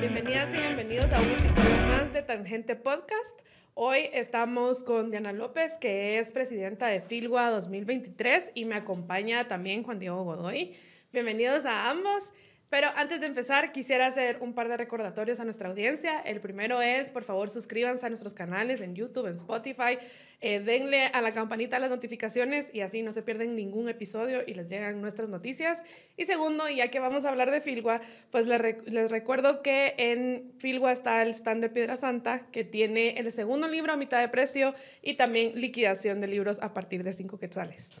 Bienvenidas y bienvenidos a un episodio más de Tangente Podcast. Hoy estamos con Diana López, que es presidenta de Filgua 2023 y me acompaña también Juan Diego Godoy. Bienvenidos a ambos. Pero antes de empezar, quisiera hacer un par de recordatorios a nuestra audiencia. El primero es, por favor, suscríbanse a nuestros canales en YouTube, en Spotify. Eh, denle a la campanita las notificaciones y así no se pierden ningún episodio y les llegan nuestras noticias. Y segundo, ya que vamos a hablar de Filgua, pues les, recuerdo que en Filgua está el stand de Piedra Santa, que tiene el segundo libro a mitad de precio y también liquidación de libros a partir de 5 quetzales.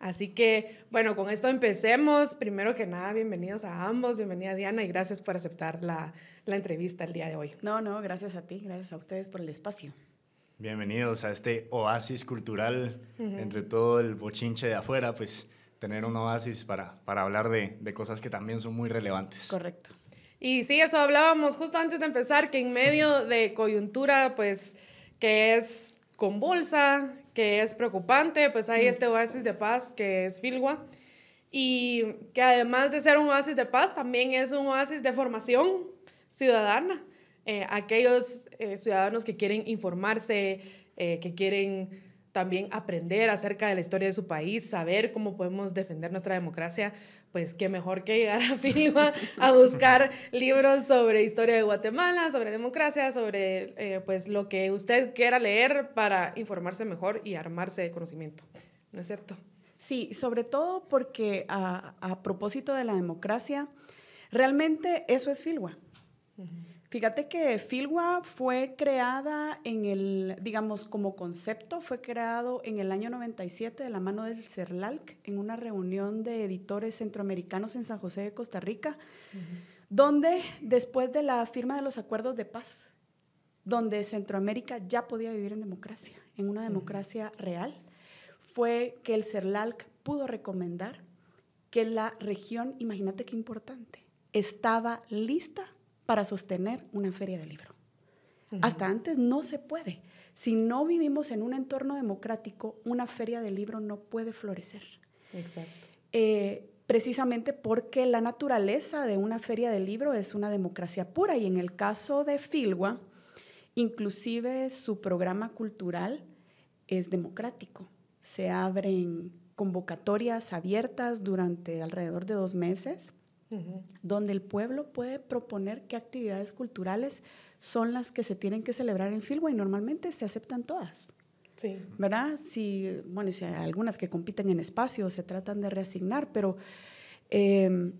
Así que, bueno, con esto empecemos. Primero que nada, bienvenidos a ambos, bienvenida Diana y gracias por aceptar la, la entrevista el día de hoy. No, no, gracias a ti, gracias a ustedes por el espacio. Bienvenidos a este oasis cultural entre todo el bochinche de afuera, pues tener un oasis para, para hablar de, de cosas que también son muy relevantes. Correcto. Y sí, eso hablábamos justo antes de empezar, que en medio de coyuntura, pues, que es convulsa, que es preocupante, pues hay este oasis de paz que es Filgua y que además de ser un oasis de paz, también es un oasis de formación ciudadana. Eh, aquellos eh, ciudadanos que quieren informarse, eh, que quieren también aprender acerca de la historia de su país, saber cómo podemos defender nuestra democracia, pues qué mejor que llegar a FINIWA a buscar libros sobre historia de Guatemala, sobre democracia, sobre eh, pues lo que usted quiera leer para informarse mejor y armarse de conocimiento. ¿No es cierto? Sí, sobre todo porque a, a propósito de la democracia, realmente eso es Filwa. Fíjate que Filwa fue creada en el, digamos, como concepto, fue creado en el año 97 de la mano del CERLALC en una reunión de editores centroamericanos en San José de Costa Rica, donde después de la firma de los acuerdos de paz, donde Centroamérica ya podía vivir en democracia, en una democracia real, fue que el CERLALC pudo recomendar que la región, imagínate qué importante, estaba lista para sostener una feria de libro. Uh -huh. Hasta antes no se puede. Si no vivimos en un entorno democrático, una feria de libro no puede florecer. Exacto. Eh, precisamente porque la naturaleza de una feria de libro es una democracia pura y en el caso de Filwa, inclusive su programa cultural es democrático. Se abren convocatorias abiertas durante alrededor de dos meses Uh -huh. donde el pueblo puede proponer qué actividades culturales son las que se tienen que celebrar en Filwa y normalmente se aceptan todas. Sí. ¿Verdad? Si, bueno, si hay algunas que compiten en espacio, se tratan de reasignar, pero eh,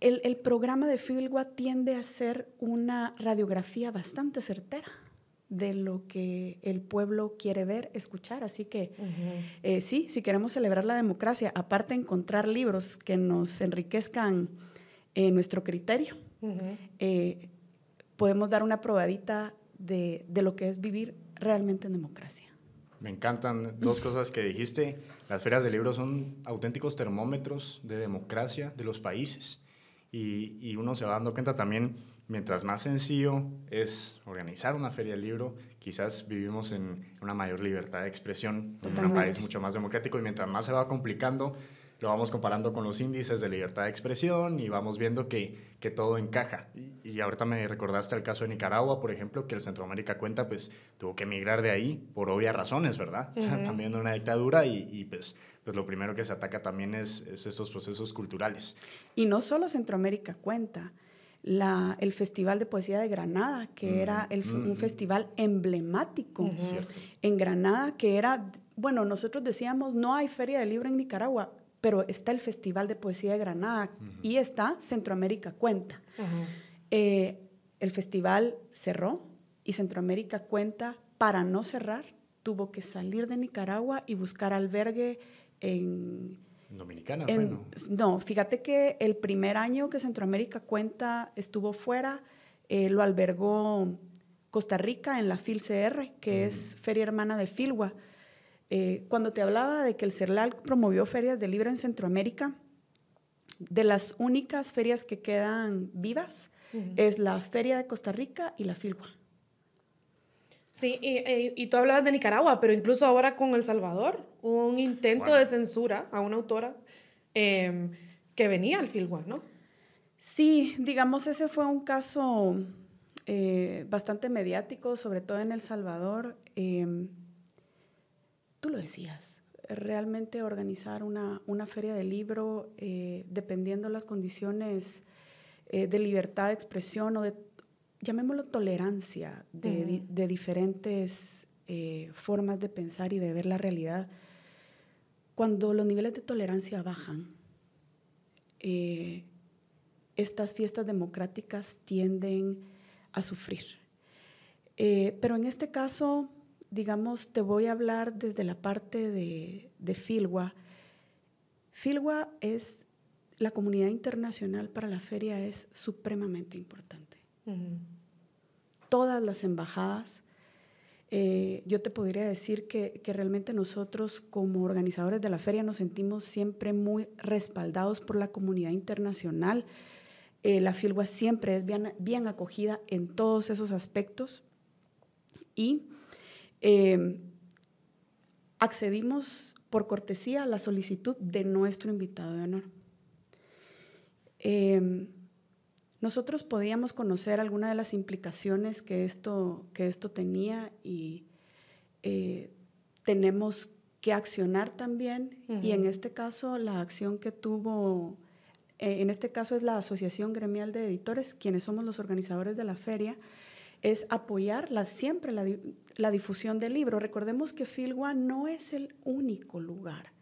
el, el, programa de Filwa tiende a ser una radiografía bastante certera de lo que el pueblo quiere ver, escuchar. Así que uh -huh. eh, sí, si queremos celebrar la democracia, aparte de encontrar libros que nos enriquezcan eh, nuestro criterio, uh -huh. eh, podemos dar una probadita de, de, lo que es vivir realmente en democracia. Me encantan dos cosas que dijiste. Las ferias de libros son auténticos termómetros de democracia de los países. Y, y uno se va dando cuenta también mientras más sencillo es organizar una feria del libro, quizás vivimos en una mayor libertad de expresión, Totalmente. en un país mucho más democrático y mientras más se va complicando, lo vamos comparando con los índices de libertad de expresión y vamos viendo que, que todo encaja. Y, y, ahorita me recordaste el caso de Nicaragua, por ejemplo, que el Centroamérica Cuenta pues tuvo que emigrar de ahí por obvias razones, ¿verdad? Uh -huh. o sea, también una dictadura y, y pues pues lo primero que se ataca también es, es estos procesos culturales. Y no solo Centroamérica Cuenta, la, el Festival de Poesía de Granada, que mm, era el, mm, un festival emblemático uh -huh. en Granada, que era, bueno, nosotros decíamos, no hay feria de libro en Nicaragua, pero está el Festival de Poesía de Granada uh -huh. y está Centroamérica Cuenta. Uh -huh. eh, el festival cerró y Centroamérica Cuenta, para no cerrar, tuvo que salir de Nicaragua y buscar albergue en Dominicana, en, bueno. No, fíjate que el primer año que Centroamérica Cuenta estuvo fuera, eh, lo albergó Costa Rica en la FILCR, que mm. es Feria Hermana de Filwa. Eh, cuando te hablaba de que el CERLAL promovió ferias de libro en Centroamérica, de las únicas ferias que quedan vivas es la Feria de Costa Rica y la Filwa. Sí, y, y, y, tú hablabas de Nicaragua, pero incluso ahora con El Salvador, hubo un intento bueno. de censura a una autora em, que venía al Filgua, ¿no? Sí, digamos, ese fue un caso eh, bastante mediático, sobre todo en El Salvador. Em, tú lo decías, realmente organizar una, feria de libro, eh, dependiendo las condiciones eh, de libertad de expresión o de, llamémoslo, tolerancia de, diferentes eh, formas de pensar y de ver la realidad, cuando los niveles de tolerancia bajan, estas fiestas democráticas tienden a sufrir. pero en este caso, digamos, te voy a hablar desde la parte de, de Filwa. Filwa es, la comunidad internacional para la feria es supremamente importante. Todas las embajadas, eh, yo te podría decir que, realmente nosotros como organizadores de la feria nos sentimos siempre muy respaldados por la comunidad internacional. Eh, la Filwa siempre es bien, bien acogida en todos esos aspectos y Em, accedimos por cortesía a la solicitud de nuestro invitado de honor. Nosotros podíamos conocer algunas de las implicaciones que esto, que esto tenía y eh, tenemos que accionar también. Y en este caso, la acción que tuvo, eh, en este caso es la Asociación Gremial de Editores, quienes somos los organizadores de la feria, es apoyar siempre la, difusión del libro. Recordemos que Filwa no es el único lugar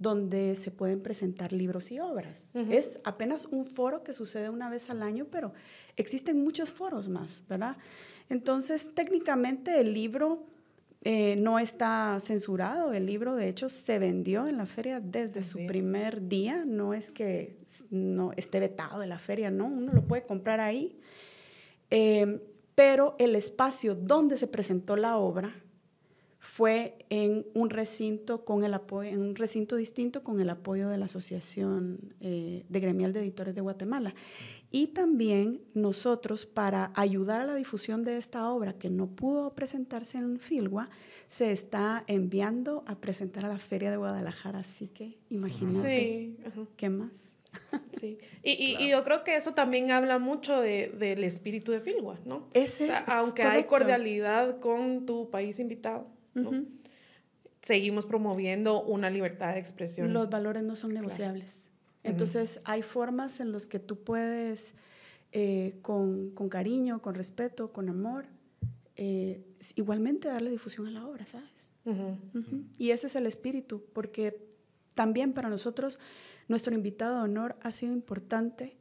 donde se pueden presentar libros y obras. Es apenas un foro que sucede una vez al año, pero existen muchos foros más, ¿verdad? Entonces, técnicamente el libro eh, no está censurado, el libro de hecho se vendió en la feria desde su primer día, no es que no esté vetado de la feria, no, uno lo puede comprar ahí. Eh, pero el espacio donde se presentó la obra fue en un recinto con el apoyo, en un recinto distinto con el apoyo de la Asociación eh, de Gremial de Editores de Guatemala. Y también nosotros, para ayudar a la difusión de esta obra que no pudo presentarse en Filgua, se está enviando a presentar a la Feria de Guadalajara. Así que imagínate, ¿qué más? Sí, y, yo creo que eso también habla mucho del espíritu de Filwa, ¿no? Ese aunque hay cordialidad con tu país invitado, seguimos promoviendo una libertad de expresión. Los valores no son negociables. Entonces, hay formas en las que tú puedes, eh, con, cariño, con respeto, con amor, eh, igualmente darle difusión a la obra, ¿sabes? Y ese es el espíritu, porque también para nosotros nuestro invitado de honor ha sido importante,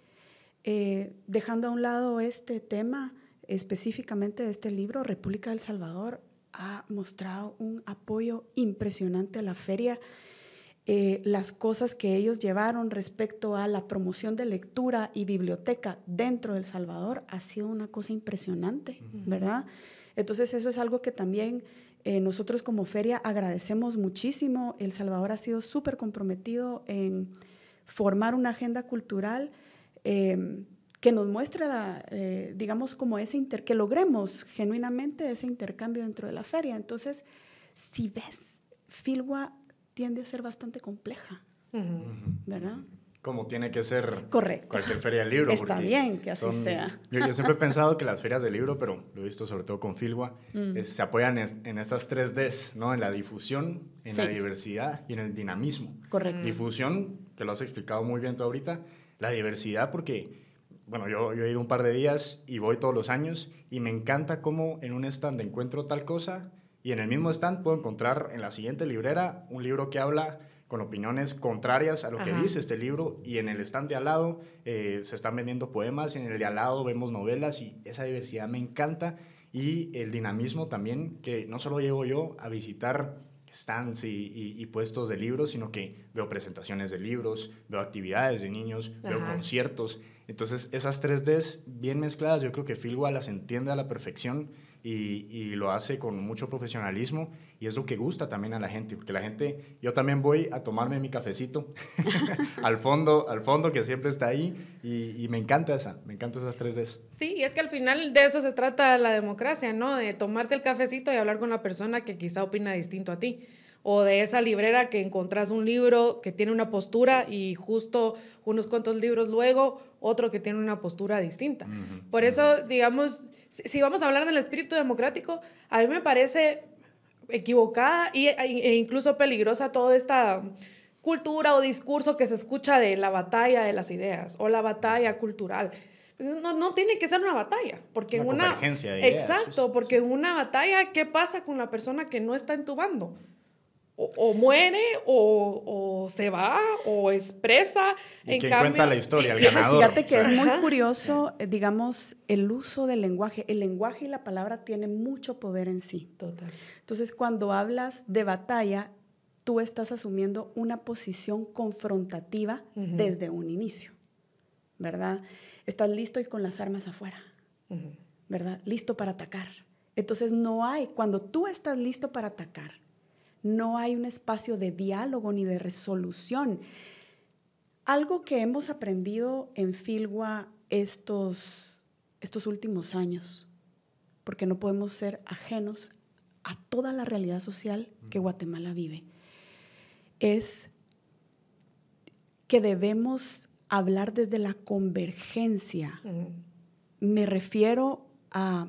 eh, dejando a un lado este tema específicamente de este libro, República del Salvador ha mostrado un apoyo impresionante a la feria. Eh, las cosas que ellos llevaron respecto a la promoción de lectura y biblioteca dentro del Salvador ha sido una cosa impresionante, ¿verdad? Entonces eso es algo que también eh, nosotros como feria agradecemos muchísimo. El Salvador ha sido súper comprometido en formar una agenda cultural em, que nos muestre, eh, digamos, como ese inter que logremos genuinamente ese intercambio dentro de la feria. Entonces, si ves, Filwa tiende a ser bastante compleja, ¿verdad? Como tiene que ser Correcto. cualquier feria del libro. Está bien que así sea. Yo, siempre he pensado que las ferias del libro, pero lo he visto sobre todo con Filwa, mm. se apoyan en, esas tres Ds, ¿no? En la difusión, en la diversidad y en el dinamismo. Correcto. Difusión, que lo has explicado muy bien tú ahorita, la diversidad porque, bueno, yo, yo he ido un par de días y voy todos los años y me encanta cómo en un stand encuentro tal cosa y en el mismo stand puedo encontrar en la siguiente librera un libro que habla con opiniones contrarias a lo que dice este libro y en el stand de al lado eh, se están vendiendo poemas y en el de al lado vemos novelas y esa diversidad me encanta y el dinamismo también que no solo llego yo a visitar stands y, puestos de libros, sino que veo presentaciones de libros, veo actividades de niños, veo conciertos. Entonces, esas tres Ds bien mezcladas, yo creo que Philwa las entiende a la perfección y, lo hace con mucho profesionalismo y es lo que gusta también a la gente, porque la gente, yo también voy a tomarme mi cafecito al fondo, al fondo que siempre está ahí y, me encanta esa, me encanta esas tres Ds. Sí, y es que al final de eso se trata la democracia, ¿no? De tomarte el cafecito y hablar con la persona que quizá opina distinto a ti. O de esa librera que encontrás un libro que tiene una postura y justo unos cuantos libros luego otro que tiene una postura distinta. Por eso, digamos, si, vamos a hablar del espíritu democrático, a mí me parece equivocada e, e incluso peligrosa toda esta cultura o discurso que se escucha de la batalla de las ideas o la batalla cultural. No, no tiene que ser una batalla, porque una... una exacto, porque en una batalla, ¿qué pasa con la persona que no está en tu bando? O, muere o, o, se va o expresa. ¿Y en cambio, cuenta la historia, el ganador. Fíjate que es muy curioso, eh, digamos, el uso del lenguaje. El lenguaje y la palabra tienen mucho poder en sí. Total. Entonces, cuando hablas de batalla, tú estás asumiendo una posición confrontativa desde un inicio, ¿verdad? Estás listo y con las armas afuera, ¿verdad? Listo para atacar. Entonces, no hay, cuando tú estás listo para atacar, no hay un espacio de diálogo ni de resolución. Algo que hemos aprendido en Filgua estos, estos últimos años, porque no podemos ser ajenos a toda la realidad social que Guatemala vive, es que debemos hablar desde la convergencia. Me refiero a,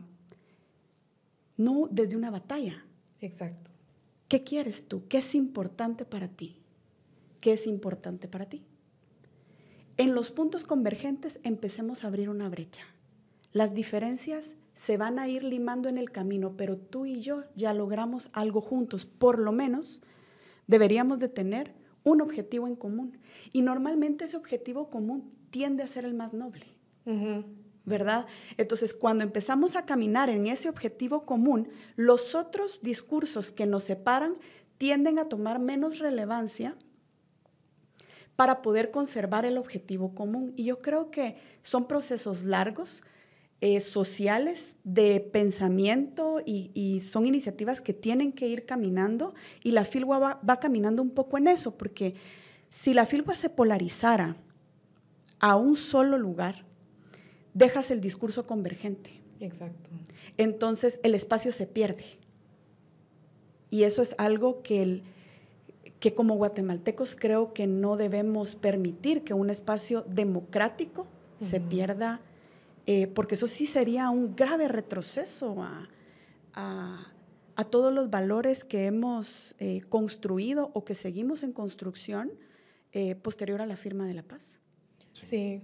no desde una batalla. Exacto. ¿Qué quieres tú? ¿Qué es importante para ti? ¿Qué es importante para ti? En los puntos convergentes empecemos a abrir una brecha. Las diferencias se van a ir limando en el camino, pero tú y yo ya logramos algo juntos. Por lo menos deberíamos de tener un objetivo en común. Y normalmente ese objetivo común tiende a ser el más noble. ¿Verdad? Entonces, cuando empezamos a caminar en ese objetivo común, los otros discursos que nos separan tienden a tomar menos relevancia para poder conservar el objetivo común. Y yo creo que son procesos largos, eh, sociales, de pensamiento y, son iniciativas que tienen que ir caminando y la FILWA va, va caminando un poco en eso, porque si la FILWA se polarizara a un solo lugar, dejas el discurso convergente. Exacto. Entonces el espacio se pierde. Y eso es algo que, el, que como guatemaltecos creo que no debemos permitir que un espacio democrático se pierda, eh, porque eso sí sería un grave retroceso a, todos los valores que hemos eh, construido o que seguimos en construcción eh, posterior a la firma de la paz. Sí.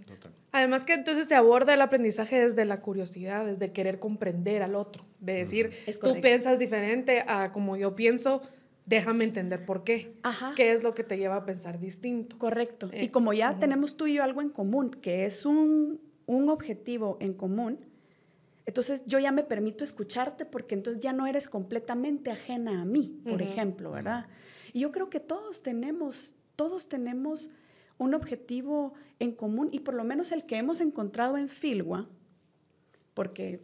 Además que entonces se aborda el aprendizaje desde la curiosidad, desde querer comprender al otro, de decir, tú piensas diferente a como yo pienso, déjame entender por qué. Ajá. ¿Qué es lo que te lleva a pensar distinto? Correcto. y eh, como ya tenemos tú y yo algo en común, que es un, un objetivo en común, entonces yo ya me permito escucharte porque entonces ya no eres completamente ajena a mí, por ejemplo, ¿verdad? Y yo creo que todos tenemos, todos tenemos un objetivo en común y por lo menos el que hemos encontrado en Filwa, porque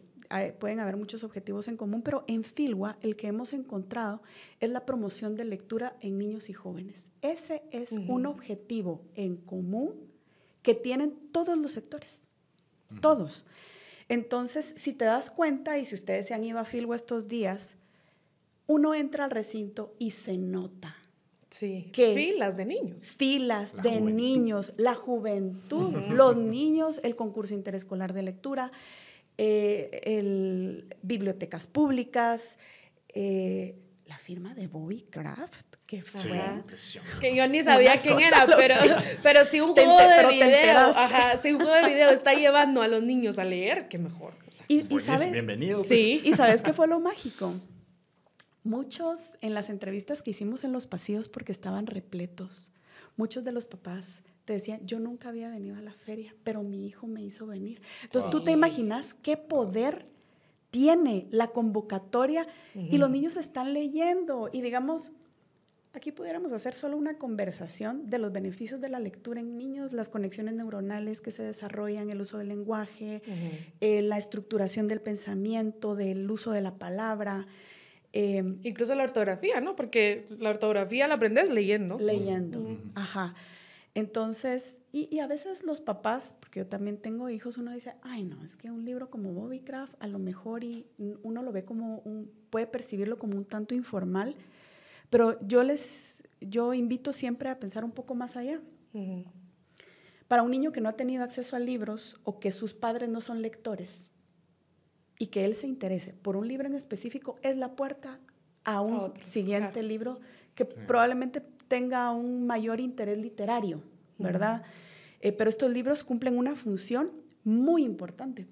pueden haber muchos objetivos en común, pero en Filwa el que hemos encontrado es la promoción de lectura en niños y jóvenes. Ese es un objetivo en común que tienen todos los sectores, todos. Entonces, si te das cuenta y si ustedes se han ido a Filwa estos días, uno entra al recinto y se nota Sí, filas de niños. Filas de niños, la juventud, los niños, el concurso interescolar de lectura, eh, el, bibliotecas públicas, eh, la firma de Bobby Craft, que fue... que yo ni sabía quién era, pero, pero si un juego de video, ajá, si un juego de video está llevando a los niños a leer, qué mejor. y, y sabes, bienvenido. Sí, y sabes qué fue lo mágico Muchos en las entrevistas que hicimos en los pasillos, porque estaban repletos, muchos de los papás te decían, yo nunca había venido a la feria, pero mi hijo me hizo venir. Entonces tú te imaginas qué poder tiene la convocatoria y los niños están leyendo. Y digamos, aquí pudiéramos hacer solo una conversación de los beneficios de la lectura en niños, las conexiones neuronales que se desarrollan, el uso del lenguaje, eh, la estructuración del pensamiento, del uso de la palabra. Em, Incluso la ortografía, ¿no? Porque la ortografía la aprendes leyendo. Leyendo, ajá. Entonces, y, a veces los papás, porque yo también tengo hijos, uno dice, ay no, es que un libro como Bobby Craft a lo mejor y uno lo ve como un, puede percibirlo como un tanto informal, Pero yo les, yo invito siempre a pensar un poco más allá. Para un niño que no ha tenido acceso a libros o que sus padres no son lectores y que él se interese por un libro en específico, es la puerta a un siguiente libro que probablemente tenga un mayor interés literario, ¿verdad? Eh, pero estos libros cumplen una función muy importante,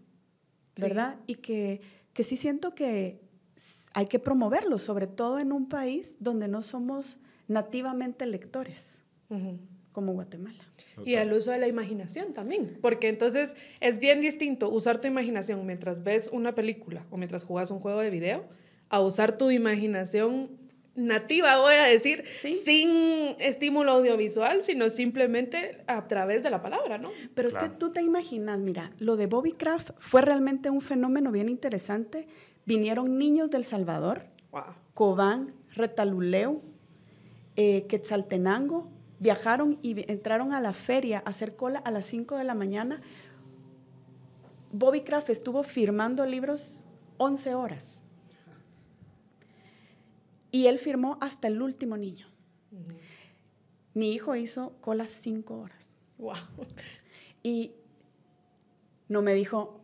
¿verdad? Y que, que sí siento que hay que promoverlos, sobre todo en un país donde no somos nativamente lectores, como Guatemala. Y el uso de la imaginación también, porque entonces es bien distinto usar tu imaginación mientras ves una película o mientras jugas un juego de video, a usar tu imaginación nativa, voy a decir, sin estímulo audiovisual, sino simplemente a través de la palabra, ¿no? Pero es que tú te imaginas, mira, lo de Bobby Craft fue realmente un fenómeno bien interesante. Vinieron niños del Salvador, Cobán, Retaluleu, eh, Quetzaltenango, viajaron y entraron a la feria a hacer cola a las 5 de la mañana. Bobby Craft estuvo firmando libros 11 horas. Y él firmó hasta el último niño. Mi hijo hizo cola cinco horas. Wow. Y no me dijo,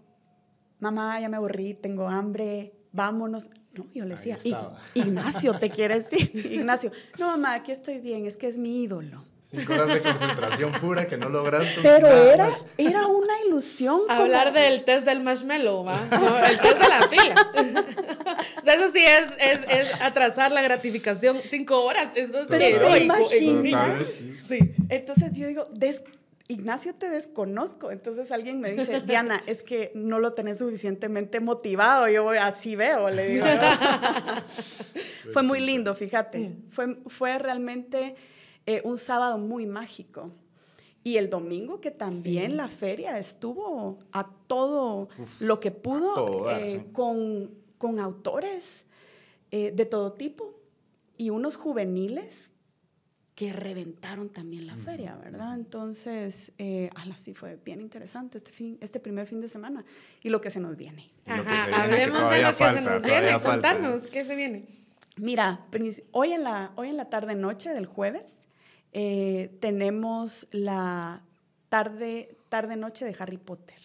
mamá, ya me aburrí, tengo hambre, vámonos. No, yo le decía, Ignacio, ¿te quieres ir? Ignacio, no, mamá, aquí estoy bien, es que es mi ídolo. Cinco horas de concentración pura que no lograste. Pero era, era una ilusión. Hablar del test del marshmallow, ¿va? No, el test de la fila. eso sí es, es, es, atrasar la gratificación cinco horas. Eso es Pero Sí. Entonces yo digo, Ignacio, te desconozco. Entonces alguien me dice, Diana, es que no lo tenés suficientemente motivado. Yo voy, así veo, le digo. fue muy lindo, fíjate. Fue, fue realmente eh, un sábado muy mágico. Y el domingo que también la feria estuvo a todo lo que pudo eh, con, con, autores eh, de todo tipo y unos juveniles que reventaron también la feria, ¿verdad? Entonces, eh, sí fue bien interesante este, fin, este primer fin de semana y lo que se nos viene. Ajá, hablemos de lo que se nos viene, contarnos, ¿qué se viene? Mira, hoy en la, hoy en la tarde-noche del jueves eh, tenemos la tarde, tarde-noche de Harry Potter,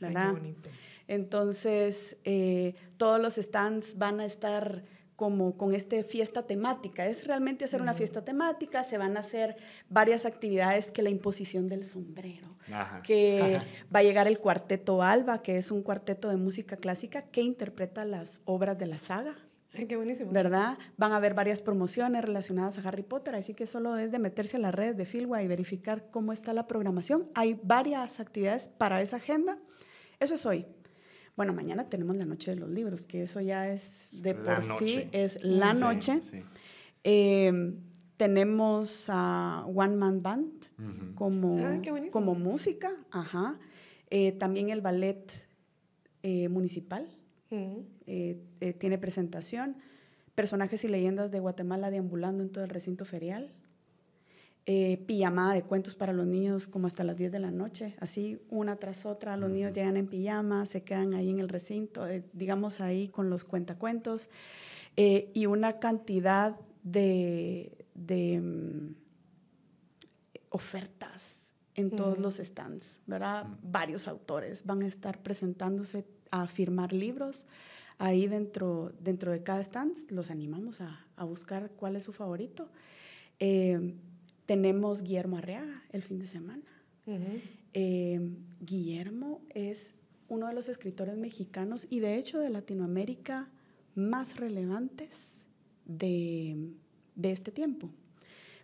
¿verdad? qué bonito. Entonces, eh, todos los stands van a estar como con esta fiesta temática. Es realmente hacer una fiesta temática, se van a hacer varias actividades que la imposición del sombrero, que va a llegar el cuarteto Alba, que es un cuarteto de música clásica que interpreta las obras de la saga qué buenísimo. ¿Verdad? Van a haber varias promociones relacionadas a Harry Potter, así que solo es de meterse a las redes de Filwa y verificar cómo está la programación. Hay varias actividades para esa agenda. Eso es hoy. Bueno, mañana tenemos la noche de los libros, que eso ya es de por sí, es la noche. Eh, tenemos a One Man Band como, ah, como música, ajá. Eh, también el ballet eh, municipal eh, eh, tiene presentación. Personajes y leyendas de Guatemala deambulando en todo el recinto ferial. Eh, pijamada de cuentos para los niños como hasta las 10 de la noche, así una tras otra, los niños llegan en pijama, se quedan ahí en el recinto, digamos ahí con los cuentacuentos, y una cantidad de, mm, ofertas en todos los stands, ¿verdad? Varios autores van a estar presentándose a firmar libros. Ahí dentro, dentro de cada stand los animamos a, a buscar cuál es su favorito. Eh, tenemos Guillermo Arriaga el fin de semana. Eh, Guillermo es uno de los escritores mexicanos y de hecho de Latinoamérica más relevantes de, de este tiempo.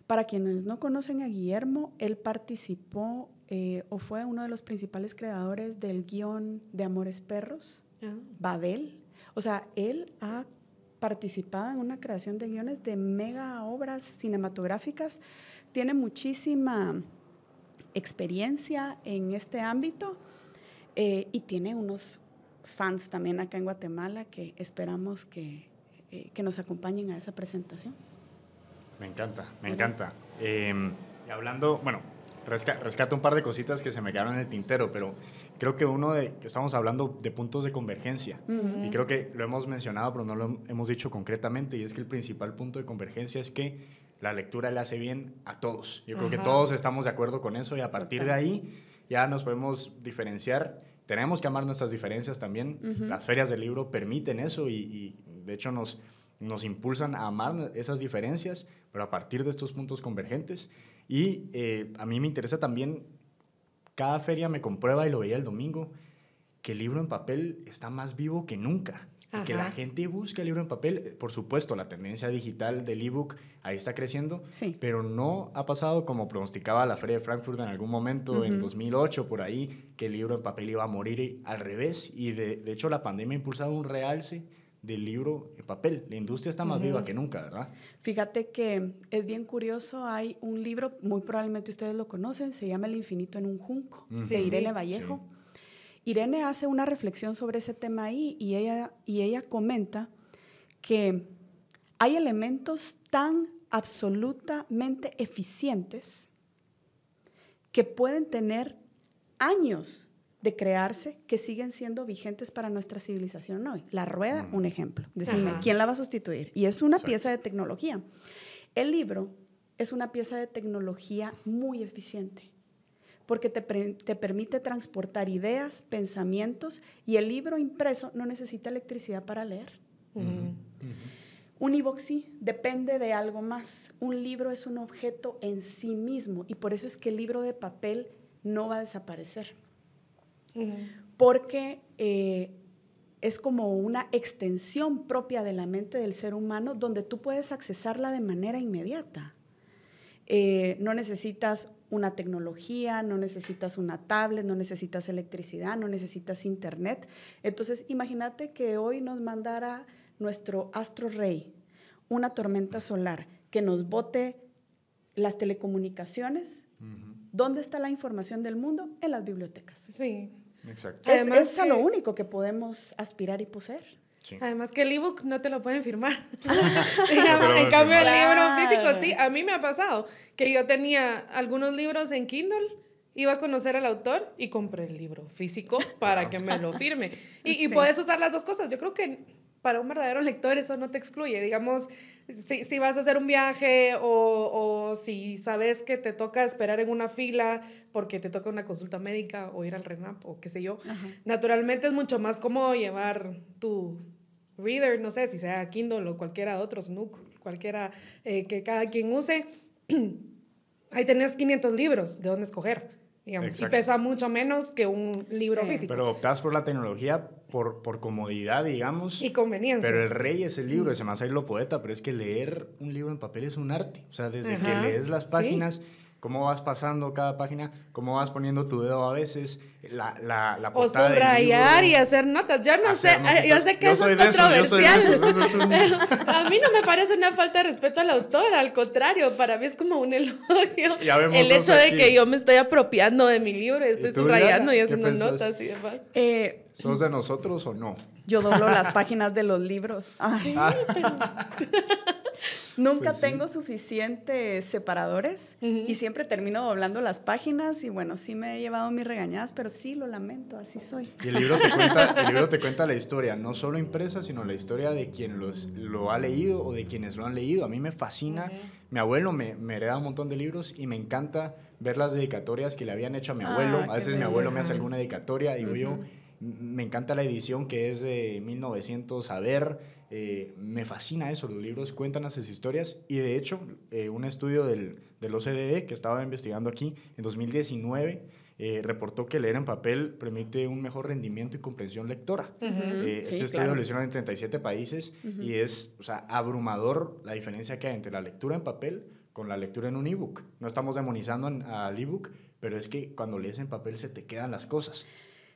Para quienes no conocen a Guillermo, él participó eh, o fue uno de los principales creadores del guion de Amores Perros, ah. Babel. O sea, él ha participado en una creación de guiones de mega obras cinematográficas, tiene muchísima experiencia en este ámbito eh, y tiene unos fans también acá en Guatemala que esperamos que, eh, que nos acompañen a esa presentación. Me encanta, me encanta. Y hablando, bueno, rescato un par de cositas que se me quedaron en el tintero, pero creo que uno de, que estamos hablando de puntos de convergencia, y creo que lo hemos mencionado, pero no lo hemos dicho concretamente, y es que el principal punto de convergencia es que la lectura le hace bien a todos. Yo creo que todos estamos de acuerdo con eso, y a partir de ahí ya nos podemos diferenciar. Tenemos que amar nuestras diferencias también. Las ferias del libro permiten eso y, y de hecho nos, nos impulsan a amar esas diferencias, pero a partir de estos puntos convergentes. Y eh, a mí me interesa también, cada feria me comprueba y lo veía el domingo, que el libro en papel está más vivo que nunca. Que la gente busca el libro en papel. Por supuesto, la tendencia digital del ebook ahí está creciendo, sí. pero no ha pasado como pronosticaba la Feria de Frankfurt en algún momento, en 2008, por ahí, que el libro en papel iba a morir al revés. Y de, de hecho, la pandemia ha impulsado un realce del libro en papel. La industria está más viva que nunca, ¿verdad? Fíjate que es bien curioso, hay un libro, muy probablemente ustedes lo conocen, se llama El infinito en un junco, de Irene Vallejo. Irene hace una reflexión sobre ese tema ahí y ella, y ella comenta que hay elementos tan absolutamente eficientes que pueden tener años de crearse que siguen siendo vigentes para nuestra civilización hoy. La rueda, un ejemplo. Decime, ¿quién la va a sustituir? Y es una pieza de tecnología. El libro es una pieza de tecnología muy eficiente porque te, permite transportar ideas, pensamientos y el libro impreso no necesita electricidad para leer. Un ebook sí, depende de algo más. Un libro es un objeto en sí mismo y por eso es que el libro de papel no va a desaparecer porque eh, es como una extensión propia de la mente del ser humano donde tú puedes accesarla de manera inmediata. Eh, no necesitas una tecnología, no necesitas una tablet, no necesitas electricidad, no necesitas internet. Entonces, imagínate que hoy nos mandara nuestro astro rey una tormenta solar que nos bote las telecomunicaciones. ¿Dónde está la información del mundo? En las bibliotecas. Sí. Exacto. es, a lo único que podemos aspirar y poseer. Además que el ebook no te lo pueden firmar. en cambio el libro físico sí, a mí me ha pasado que yo tenía algunos libros en Kindle, iba a conocer al autor y compré el libro físico para que me lo firme. Y, y puedes usar las dos cosas. Yo creo que para un verdadero lector eso no te excluye. Digamos, si, si vas a hacer un viaje o, o, si sabes que te toca esperar en una fila porque te toca una consulta médica o ir al RENAP o qué sé yo, naturalmente es mucho más cómodo llevar tu reader, no sé, si sea Kindle o cualquiera otro, Snook, cualquiera eh, que cada quien use. Ahí tenés 500 libros de dónde escoger. Digamos, y pesa mucho menos que un libro físico. Pero optas por la tecnología por, por comodidad, digamos. Y conveniencia. Pero el rey es el libro, ese más ahí lo poeta, pero es que leer un libro en papel es un arte. O sea, desde que lees las páginas cómo vas pasando cada página, cómo vas poniendo tu dedo a veces, la, la, la O subrayar y hacer notas. Yo no sé, yo sé que eso es controversial. a mí no me parece una falta de respeto al autor, al contrario, para mí es como un elogio. El hecho de que yo me estoy apropiando de mi libro, estoy subrayando y haciendo notas y demás. Eh, ¿Sos de nosotros o no? Yo doblo las páginas de los libros. Sí, pero... Nunca pues tengo suficientes separadores y siempre termino doblando las páginas y bueno, sí me he llevado mis regañadas, pero sí lo lamento, así soy. Y el libro te cuenta, el libro te cuenta la historia, no solo impresa, sino la historia de quien los, lo ha leído o de quienes lo han leído. A mí me fascina, mi abuelo me, me hereda un montón de libros y me encanta ver las dedicatorias que le habían hecho a mi abuelo. Ah, a veces mi abuelo me hace alguna dedicatoria, digo yo me encanta la edición que es de 1900 a ver, eh, me fascina eso, los libros cuentan esas historias y de hecho eh, un estudio del, del, OCDE que estaba investigando aquí en 2019 eh, reportó que leer en papel permite un mejor rendimiento y comprensión lectora. este estudio lo hicieron en 37 países y es o sea, abrumador la diferencia que hay entre la lectura en papel con la lectura en un ebook. No estamos demonizando al ebook, pero es que cuando lees en papel se te quedan las cosas.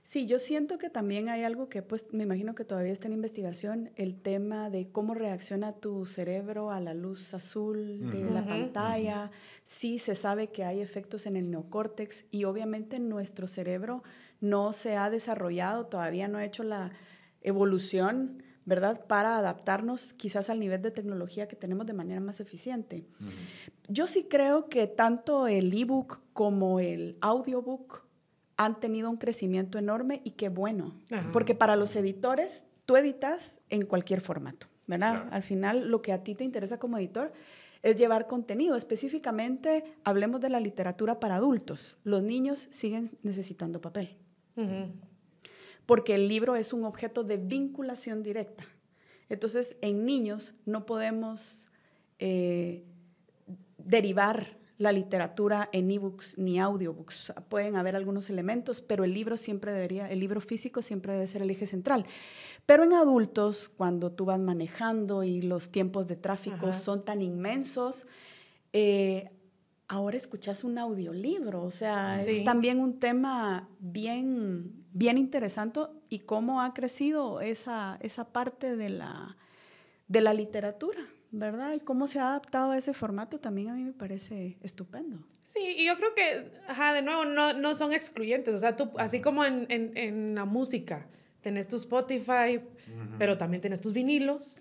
Sí, yo siento que también hay algo que, pues, me imagino que todavía está en investigación, el tema de cómo reacciona tu cerebro a la luz azul de la pantalla. Sí, se sabe que hay efectos en el neocórtex y obviamente nuestro cerebro no se ha desarrollado, todavía no ha hecho la evolución ¿verdad? Para adaptarnos quizás al nivel de tecnología que tenemos de manera más eficiente. Yo sí creo que tanto el ebook como el audiobook han tenido un crecimiento enorme y qué bueno, porque para los editores tú editas en cualquier formato, ¿verdad? Al final lo que a ti te interesa como editor es llevar contenido. Específicamente, hablemos de la literatura para adultos. Los niños siguen necesitando papel. Porque el libro es un objeto de vinculación directa. Entonces, en niños no podemos eh, derivar la literatura en ebooks ni audiobooks. Pueden haber algunos elementos, pero el libro siempre debería, el libro físico siempre debe ser el eje central. Pero en adultos, cuando tú vas manejando y los tiempos de tráfico son tan inmensos, eh, ahora escuchas un audiolibro, o sea, es también un tema bien, bien interesante y cómo ha crecido esa, esa parte de la, de la literatura. ¿Verdad? Y cómo se ha adaptado a ese formato también a mí me parece estupendo. Sí, y yo creo que, ajá, de nuevo, no, no son excluyentes. O sea, tú, así como en, en, en la música, tenés tu Spotify, pero también tienes tus vinilos.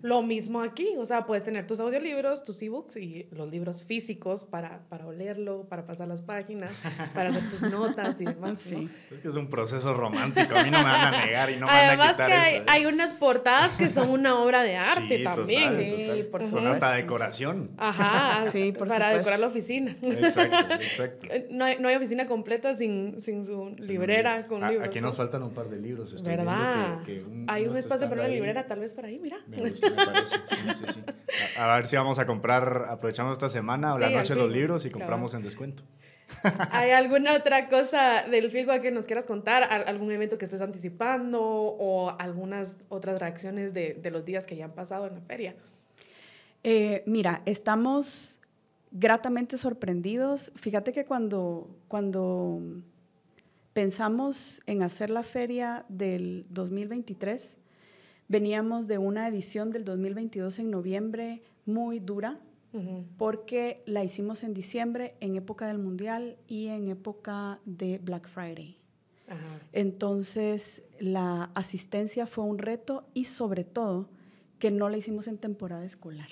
Lo mismo aquí, o sea, puedes tener tus audiolibros, tus ebooks y los libros físicos para, para olerlo, para pasar las páginas, para hacer tus notas y demás. Sí. Es que es un proceso romántico, a mí no me van a negar y no me van a quitar que hay, eso, ¿eh? hay, unas portadas que son una obra de arte también. sí, por supuesto. Son hasta decoración. Ajá, sí, por para decorar la oficina. Exacto, exacto. No hay, no hay oficina completa sin, sin su librera con libros. Aquí nos faltan un par de libros. ¿Verdad? hay un espacio para una librera, tal vez para ahí, mira. Me, parece. A, ver si vamos a comprar, aprovechando esta semana o la noche los libros y compramos en descuento. ¿Hay alguna otra cosa del Filgua que nos quieras contar? ¿Algún evento que estés anticipando o algunas otras reacciones de, de los días que ya han pasado en la feria? Eh, mira, estamos gratamente sorprendidos. Fíjate que cuando, cuando pensamos en hacer la feria del 2023, veníamos de una edición del 2022 en noviembre muy dura, porque la hicimos en diciembre, en época del Mundial y en época de Black Friday. Entonces, la asistencia fue un reto y sobre todo que no la hicimos en temporada escolar.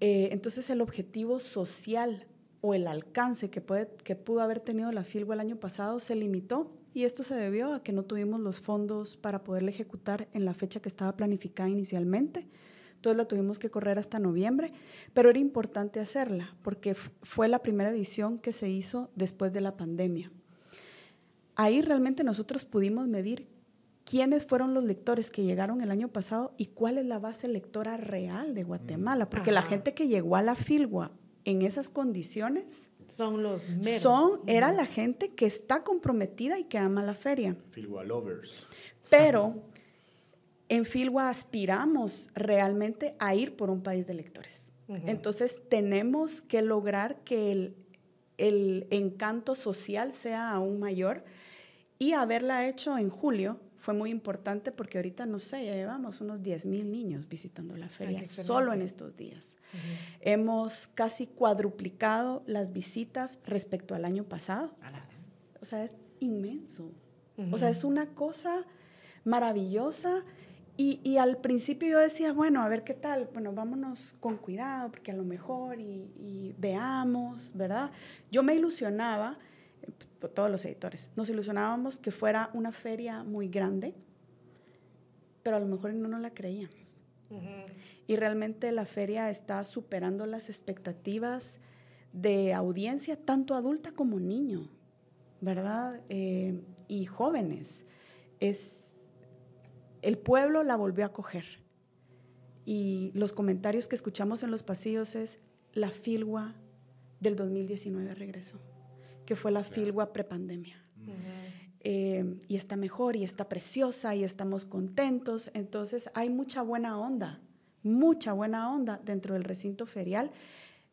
Eh, entonces, el objetivo social o el alcance que, puede, que pudo haber tenido la FILGO el año pasado se limitó y esto se debió a que no tuvimos los fondos para poderla ejecutar en la fecha que estaba planificada inicialmente. Entonces la tuvimos que correr hasta noviembre, pero era importante hacerla porque fue la primera edición que se hizo después de la pandemia. Ahí realmente nosotros pudimos medir quiénes fueron los lectores que llegaron el año pasado y cuál es la base lectora real de Guatemala, porque la gente que llegó a la Filgua en esas condiciones son los meros. Son, era la gente que está comprometida y que ama la feria. Lovers. Pero en Filgua aspiramos realmente a ir por un país de lectores. Entonces tenemos que lograr que el, el encanto social sea aún mayor y haberla hecho en julio fue muy importante porque ahorita, no sé, ya llevamos unos 10 mil niños visitando la feria solo en estos días. Hemos casi cuadruplicado las visitas respecto al año pasado. O sea, es inmenso. O sea, es una cosa maravillosa. Y, y, al principio yo decía, bueno, a ver qué tal, bueno, vámonos con cuidado, porque a lo mejor y, y veamos, ¿verdad? Yo me ilusionaba todos los editores, nos ilusionábamos que fuera una feria muy grande, pero a lo mejor no nos la creíamos. Y realmente la feria está superando las expectativas de audiencia, tanto adulta como niño, ¿verdad? Eh, y jóvenes. Es, el pueblo la volvió a coger. Y los comentarios que escuchamos en los pasillos es, la filgua del 2019 regresó que fue la Filgua prepandemia. Eh, y está mejor y está preciosa y estamos contentos. Entonces hay mucha buena onda, mucha buena onda dentro del recinto ferial.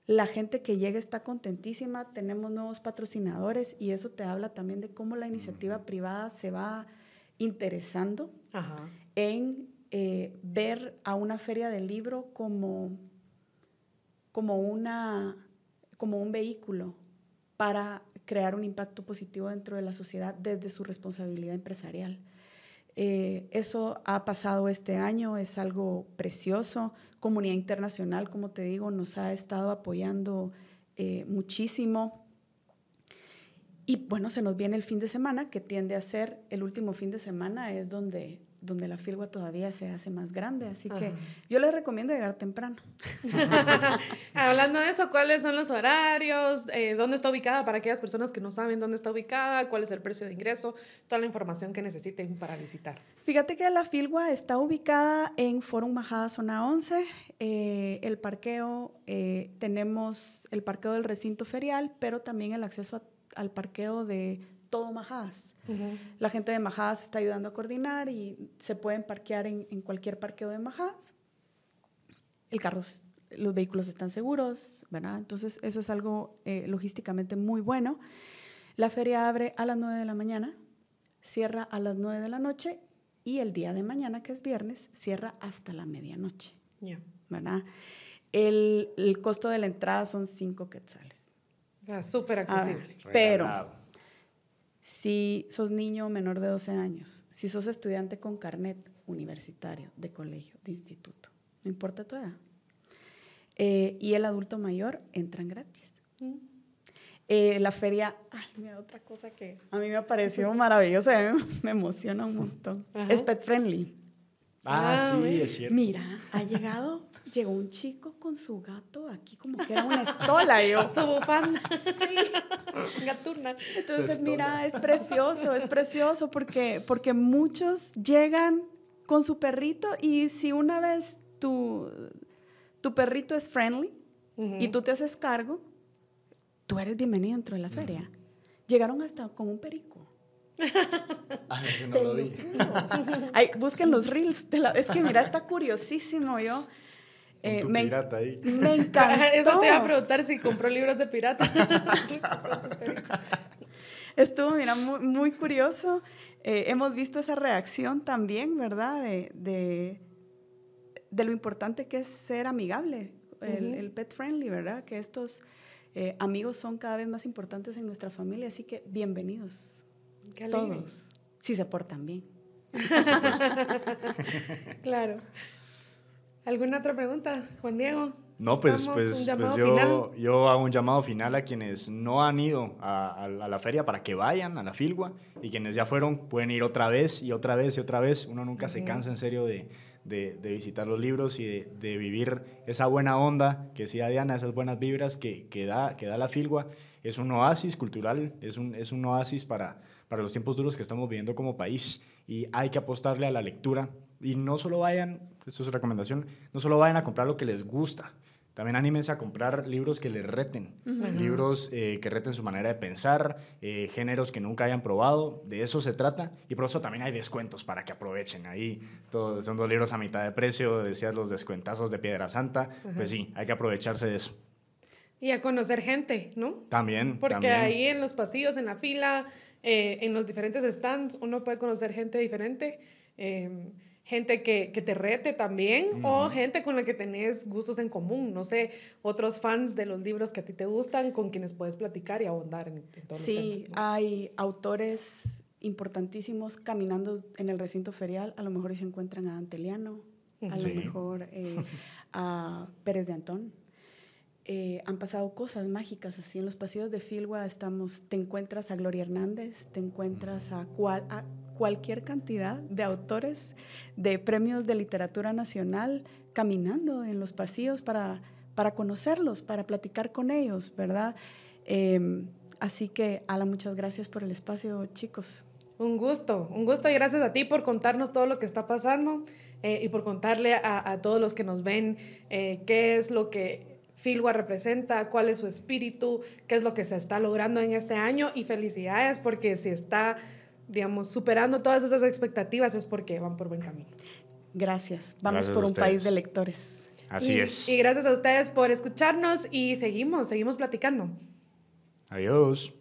La gente que llega está contentísima, tenemos nuevos patrocinadores y eso te habla también de cómo la iniciativa privada se va interesando en eh, ver a una feria del libro como, como, una, como un vehículo para crear un impacto positivo dentro de la sociedad desde su responsabilidad empresarial. Eh, eso ha pasado este año, es algo precioso. Comunidad internacional, como te digo, nos ha estado apoyando eh, muchísimo. Y bueno, se nos viene el fin de semana, que tiende a ser el último fin de semana, es donde donde la filgua todavía se hace más grande. Así que yo les recomiendo llegar temprano. Hablando de eso, ¿cuáles son los horarios? Eh, ¿Dónde está ubicada para aquellas personas que no saben dónde está ubicada? ¿Cuál es el precio de ingreso? Toda la información que necesiten para visitar. Fíjate que la filgua está ubicada en Forum Majada Zona 11. Eh, el parqueo, eh, tenemos el parqueo del recinto ferial, pero también el acceso al parqueo de todo Majadas. La gente de Majadas está ayudando a coordinar y se pueden parquear en, cualquier parqueo de Majadas. El carro, los vehículos están seguros, ¿verdad? Entonces, eso es algo eh, logísticamente muy bueno. La feria abre a las 9 de la mañana, cierra a las 9 de la noche y el día de mañana, que es viernes, cierra hasta la medianoche. ¿verdad? El, costo de la entrada son 5 quetzales. súper accesible. pero si sos niño menor de 12 años, si sos estudiante con carnet universitario, de colegio, de instituto, no importa tu edad, eh, y el adulto mayor entran gratis. Mm. Eh, la feria, ay, mira, otra cosa que a mí me ha parecido maravillosa, me, emociona un montón. Es pet friendly. Ah, ah sí, es cierto. Mira, ha llegado llegó un chico con su gato aquí como que era una estola. Yo. Su bufanda. Sí. Gaturna. Entonces, mira, es precioso, es precioso porque, porque muchos llegan con su perrito y si una vez tu, tu perrito es friendly y tú te haces cargo, tú eres bienvenido dentro de la feria. Llegaron hasta con un perico. Ah, no lo vi. busquen los reels. es que mira, está curiosísimo yo. Eh, me, pirata ahí. me encantó. Eso te iba a preguntar si compró libros de pirata. Estuvo, mira, muy, muy curioso. Eh, hemos visto esa reacción también, ¿verdad? De, de, de, lo importante que es ser amigable, el, el pet friendly, ¿verdad? Que estos eh, amigos son cada vez más importantes en nuestra familia, así que bienvenidos. todos, si se portan bien. claro. ¿Alguna otra pregunta, Juan Diego? No, pues, pues, pues yo, yo, hago un llamado final a quienes no han ido a, la feria para que vayan a la Filgua y quienes ya fueron pueden ir otra vez y otra vez y otra vez. Uno nunca se cansa en serio de, de, visitar los libros y de, vivir esa buena onda que decía Diana, esas buenas vibras que, que, da, que da la Filgua. Es un oasis cultural, es un, es un oasis para, para los tiempos duros que estamos viviendo como país y hay que apostarle a la lectura y no solo vayan, esto es recomendación, no solo vayan a comprar lo que les gusta, también anímense a comprar libros que les reten, libros eh, que reten su manera de pensar, eh, géneros que nunca hayan probado, de eso se trata. Y por eso también hay descuentos para que aprovechen. Ahí todos, son dos libros a mitad de precio, decías los descuentazos de Piedra Santa, pues sí, hay que aprovecharse de eso. Y a conocer gente, ¿no? También. Porque ahí en los pasillos, en la fila, eh, en los diferentes stands, uno puede conocer gente diferente. Gente que, que, te rete también o gente con la que tenés gustos en común, no sé, otros fans de los libros que a ti te gustan, con quienes puedes platicar y ahondar en, en todos Sí, hay autores importantísimos caminando en el recinto ferial, a lo mejor se encuentran a Anteliano, a lo mejor eh, a Pérez de Antón. Eh, han pasado cosas mágicas así en los pasillos de Filgua estamos te encuentras a Gloria Hernández te encuentras a, cual, a cualquier cantidad de autores de premios de literatura nacional caminando en los pasillos para, para conocerlos, para platicar con ellos, ¿verdad? Em, así que, Ala, muchas gracias por el espacio, chicos. Un gusto, un gusto y gracias a ti por contarnos todo lo que está pasando eh, y por contarle a, todos los que nos ven eh, qué es lo que Filgua representa, cuál es su espíritu, qué es lo que se está logrando en este año y felicidades porque se está digamos, superando todas esas expectativas es porque van por buen camino. Gracias. Vamos por un país de lectores. Así es. Y gracias a ustedes por escucharnos y seguimos, seguimos platicando. Adiós.